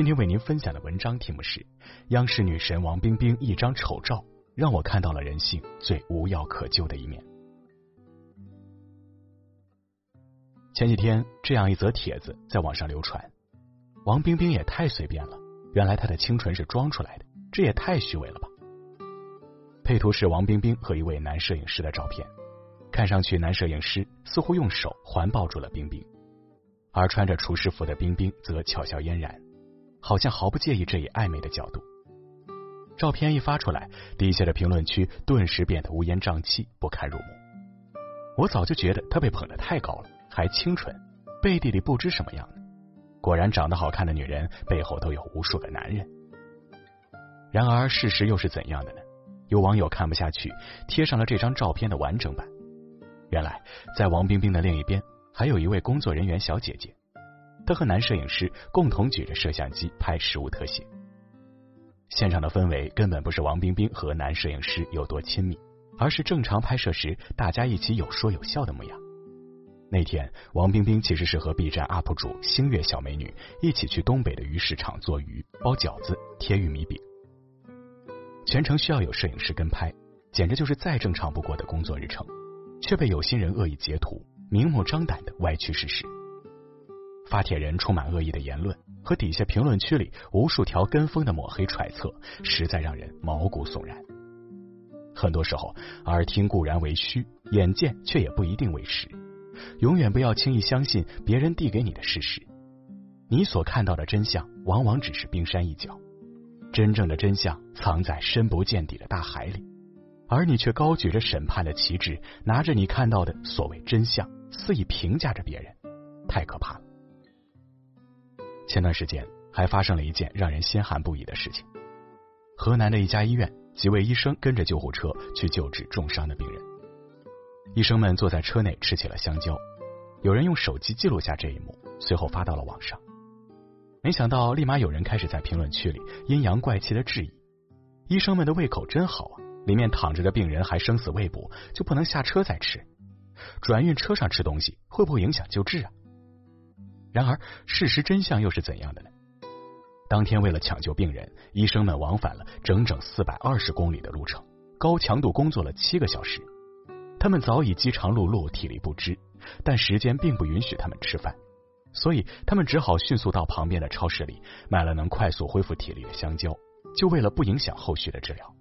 今天为您分享的文章题目是：央视女神王冰冰一张丑照，让我看到了人性最无药可救的一面。前几天，这样一则帖子在网上流传：王冰冰也太随便了，原来她的清纯是装出来的，这也太虚伪了吧。配图是王冰冰和一位男摄影师的照片，看上去男摄影师似乎用手环抱住了冰冰，而穿着厨师服的冰冰则巧笑嫣然。好像毫不介意这一暧昧的角度。照片一发出来，底下的评论区顿时变得乌烟瘴气，不堪入目。我早就觉得她被捧得太高了，还清纯，背地里不知什么样呢。果然，长得好看的女人背后都有无数个男人。然而，事实又是怎样的呢？有网友看不下去，贴上了这张照片的完整版。原来，在王冰冰的另一边，还有一位工作人员小姐姐。他和男摄影师共同举着摄像机拍实物特写，现场的氛围根本不是王冰冰和男摄影师有多亲密，而是正常拍摄时大家一起有说有笑的模样。那天，王冰冰其实是和 B 站 UP 主星月小美女一起去东北的鱼市场做鱼、包饺子、贴玉米饼，全程需要有摄影师跟拍，简直就是再正常不过的工作日程，却被有心人恶意截图，明目张胆的歪曲事实。发帖人充满恶意的言论和底下评论区里无数条跟风的抹黑揣测，实在让人毛骨悚然。很多时候，耳听固然为虚，眼见却也不一定为实。永远不要轻易相信别人递给你的事实，你所看到的真相往往只是冰山一角，真正的真相藏在深不见底的大海里，而你却高举着审判的旗帜，拿着你看到的所谓真相，肆意评价着别人，太可怕了。前段时间还发生了一件让人心寒不已的事情：河南的一家医院，几位医生跟着救护车去救治重伤的病人。医生们坐在车内吃起了香蕉，有人用手机记录下这一幕，随后发到了网上。没想到，立马有人开始在评论区里阴阳怪气的质疑：医生们的胃口真好啊，里面躺着的病人还生死未卜，就不能下车再吃？转运车上吃东西会不会影响救治啊？然而，事实真相又是怎样的呢？当天为了抢救病人，医生们往返了整整四百二十公里的路程，高强度工作了七个小时。他们早已饥肠辘辘、体力不支，但时间并不允许他们吃饭，所以他们只好迅速到旁边的超市里买了能快速恢复体力的香蕉，就为了不影响后续的治疗。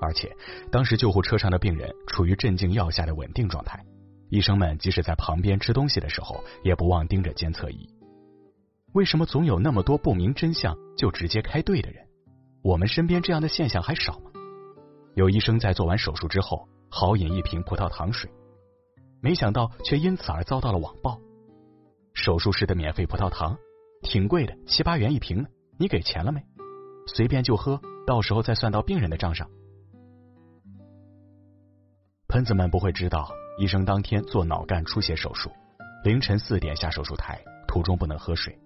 而且，当时救护车上的病人处于镇静药下的稳定状态。医生们即使在旁边吃东西的时候，也不忘盯着监测仪。为什么总有那么多不明真相就直接开队的人？我们身边这样的现象还少吗？有医生在做完手术之后，豪饮一瓶葡萄糖水，没想到却因此而遭到了网暴。手术室的免费葡萄糖挺贵的，七八元一瓶呢，你给钱了没？随便就喝，到时候再算到病人的账上。喷子们不会知道。医生当天做脑干出血手术，凌晨四点下手术台，途中不能喝水，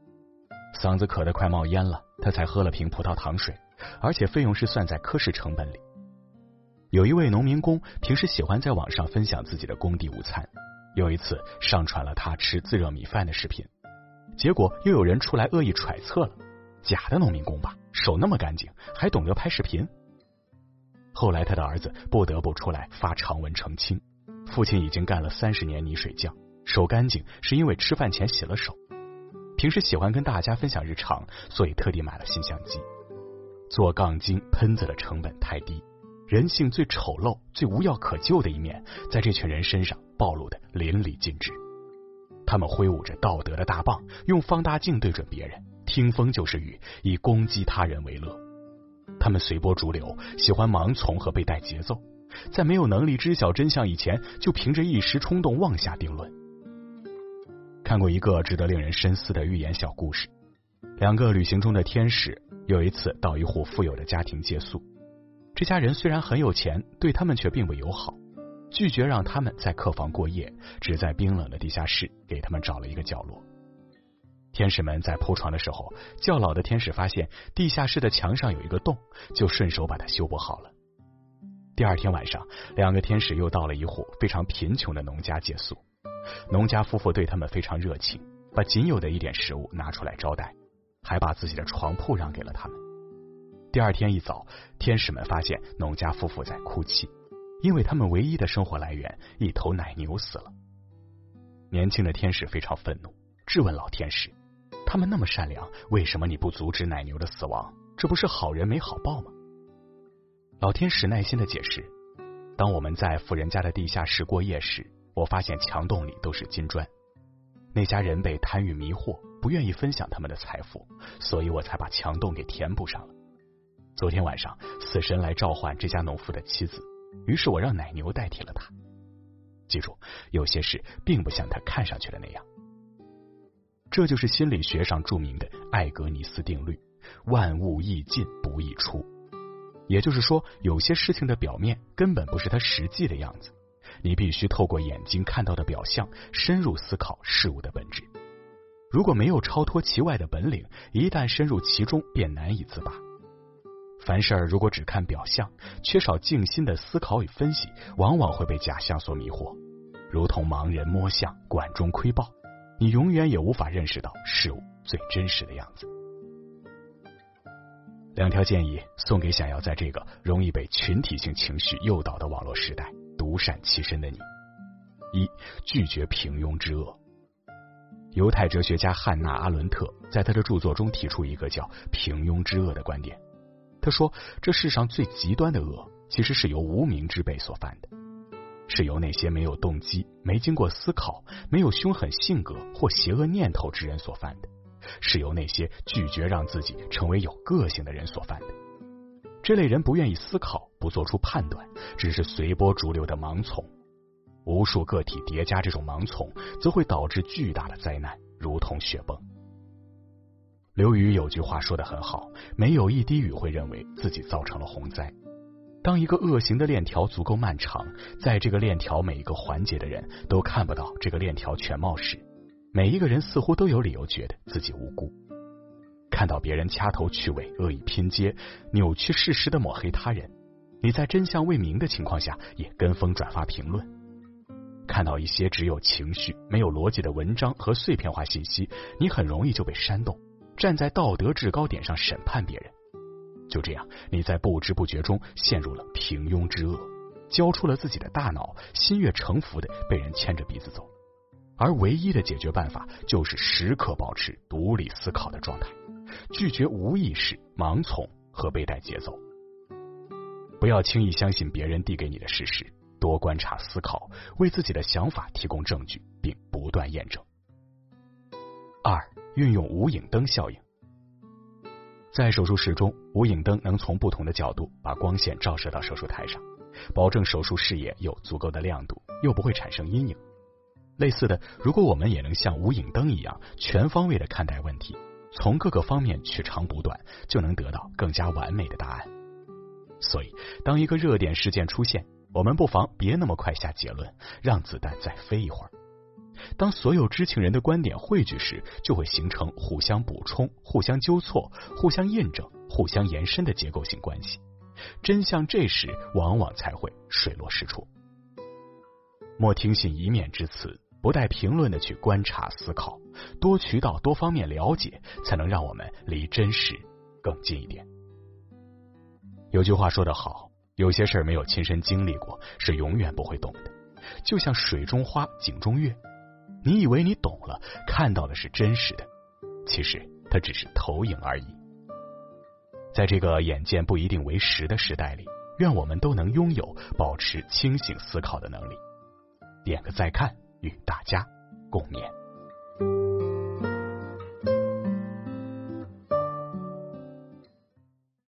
嗓子渴得快冒烟了，他才喝了瓶葡萄糖水，而且费用是算在科室成本里。有一位农民工平时喜欢在网上分享自己的工地午餐，有一次上传了他吃自热米饭的视频，结果又有人出来恶意揣测了，假的农民工吧，手那么干净，还懂得拍视频。后来他的儿子不得不出来发长文澄清。父亲已经干了三十年泥水匠，手干净是因为吃饭前洗了手。平时喜欢跟大家分享日常，所以特地买了新相机。做杠精喷子的成本太低，人性最丑陋、最无药可救的一面，在这群人身上暴露的淋漓尽致。他们挥舞着道德的大棒，用放大镜对准别人，听风就是雨，以攻击他人为乐。他们随波逐流，喜欢盲从和被带节奏，在没有能力知晓真相以前，就凭着一时冲动妄下定论。看过一个值得令人深思的寓言小故事：两个旅行中的天使有一次到一户富有的家庭借宿，这家人虽然很有钱，对他们却并不友好，拒绝让他们在客房过夜，只在冰冷的地下室给他们找了一个角落。天使们在铺床的时候，较老的天使发现地下室的墙上有一个洞，就顺手把它修补好了。第二天晚上，两个天使又到了一户非常贫穷的农家借宿。农家夫妇对他们非常热情，把仅有的一点食物拿出来招待，还把自己的床铺让给了他们。第二天一早，天使们发现农家夫妇在哭泣，因为他们唯一的生活来源——一头奶牛死了。年轻的天使非常愤怒，质问老天使。他们那么善良，为什么你不阻止奶牛的死亡？这不是好人没好报吗？老天使耐心的解释：当我们在富人家的地下室过夜时，我发现墙洞里都是金砖。那家人被贪欲迷惑，不愿意分享他们的财富，所以我才把墙洞给填补上了。昨天晚上，死神来召唤这家农夫的妻子，于是我让奶牛代替了他。记住，有些事并不像他看上去的那样。这就是心理学上著名的艾格尼斯定律：万物易进不易出。也就是说，有些事情的表面根本不是它实际的样子，你必须透过眼睛看到的表象，深入思考事物的本质。如果没有超脱其外的本领，一旦深入其中，便难以自拔。凡事如果只看表象，缺少静心的思考与分析，往往会被假象所迷惑，如同盲人摸象，管中窥豹。你永远也无法认识到事物最真实的样子。两条建议送给想要在这个容易被群体性情绪诱导的网络时代独善其身的你：一、拒绝平庸之恶。犹太哲学家汉娜·阿伦特在他的著作中提出一个叫“平庸之恶”的观点。他说，这世上最极端的恶，其实是由无名之辈所犯的。是由那些没有动机、没经过思考、没有凶狠性格或邪恶念头之人所犯的，是由那些拒绝让自己成为有个性的人所犯的。这类人不愿意思考，不做出判断，只是随波逐流的盲从。无数个体叠加这种盲从，则会导致巨大的灾难，如同雪崩。刘宇有句话说的很好：没有一滴雨会认为自己造成了洪灾。当一个恶行的链条足够漫长，在这个链条每一个环节的人都看不到这个链条全貌时，每一个人似乎都有理由觉得自己无辜。看到别人掐头去尾、恶意拼接、扭曲事实的抹黑他人，你在真相未明的情况下也跟风转发评论。看到一些只有情绪没有逻辑的文章和碎片化信息，你很容易就被煽动，站在道德制高点上审判别人。就这样，你在不知不觉中陷入了平庸之恶，交出了自己的大脑，心悦诚服的被人牵着鼻子走。而唯一的解决办法就是时刻保持独立思考的状态，拒绝无意识、盲从和被带节奏。不要轻易相信别人递给你的事实，多观察思考，为自己的想法提供证据，并不断验证。二、运用无影灯效应。在手术室中，无影灯能从不同的角度把光线照射到手术台上，保证手术视野有足够的亮度，又不会产生阴影。类似的，如果我们也能像无影灯一样全方位的看待问题，从各个方面取长补短，就能得到更加完美的答案。所以，当一个热点事件出现，我们不妨别那么快下结论，让子弹再飞一会儿。当所有知情人的观点汇聚时，就会形成互相补充、互相纠错、互相印证、互相延伸的结构性关系。真相这时往往才会水落石出。莫听信一面之词，不带评论的去观察思考，多渠道、多方面了解，才能让我们离真实更近一点。有句话说得好，有些事儿没有亲身经历过，是永远不会懂的。就像水中花，井中月。你以为你懂了，看到的是真实的，其实它只是投影而已。在这个眼见不一定为实的时代里，愿我们都能拥有保持清醒思考的能力。点个再看，与大家共勉。